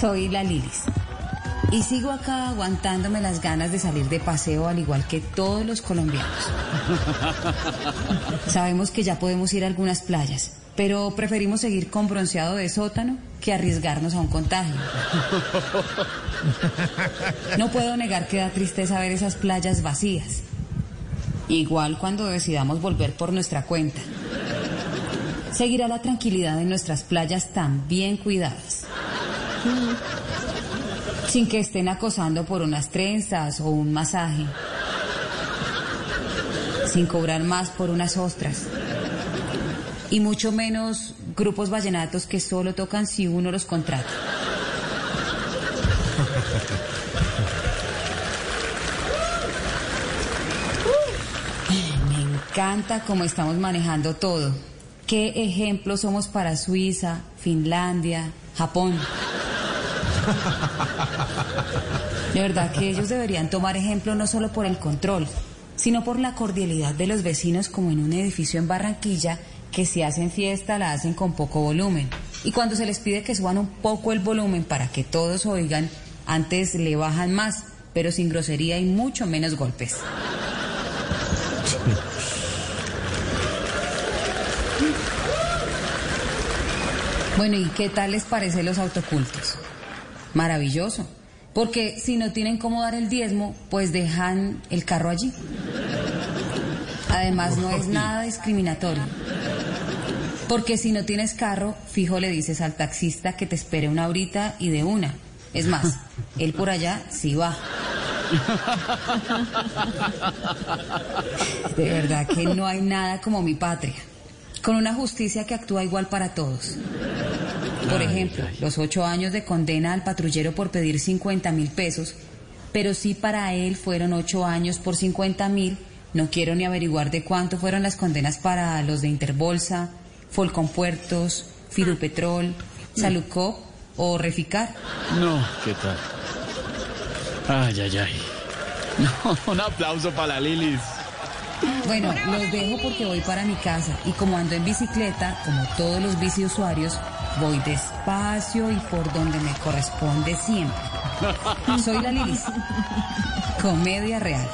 Soy la Lilis. Y sigo acá aguantándome las ganas de salir de paseo al igual que todos los colombianos. Sabemos que ya podemos ir a algunas playas, pero preferimos seguir con bronceado de sótano que arriesgarnos a un contagio. No puedo negar que da tristeza ver esas playas vacías. Igual cuando decidamos volver por nuestra cuenta. Seguirá la tranquilidad en nuestras playas tan bien cuidadas. Sin que estén acosando por unas trenzas o un masaje. Sin cobrar más por unas ostras. Y mucho menos grupos vallenatos que solo tocan si uno los contrata. Me encanta cómo estamos manejando todo. ¿Qué ejemplo somos para Suiza, Finlandia, Japón? De verdad que ellos deberían tomar ejemplo no solo por el control, sino por la cordialidad de los vecinos como en un edificio en Barranquilla que si hacen fiesta la hacen con poco volumen. Y cuando se les pide que suban un poco el volumen para que todos oigan, antes le bajan más, pero sin grosería y mucho menos golpes. Bueno, ¿y qué tal les parece los autocultos? Maravilloso. Porque si no tienen cómo dar el diezmo, pues dejan el carro allí. Además, no es nada discriminatorio. Porque si no tienes carro, fijo le dices al taxista que te espere una horita y de una. Es más, él por allá sí va. De verdad que no hay nada como mi patria. Con una justicia que actúa igual para todos. Por ejemplo, los ocho años de condena al patrullero por pedir 50 mil pesos, pero si para él fueron ocho años por 50 mil, no quiero ni averiguar de cuánto fueron las condenas para los de Interbolsa, Folcon Puertos, Fidupetrol, Salucop o Reficar. No, ¿qué tal? Ay, ay, ay. No, un aplauso para la Lilis. Bueno, los dejo porque voy para mi casa y como ando en bicicleta, como todos los biciusuarios, voy despacio y por donde me corresponde siempre. Soy la Lilis. Comedia real.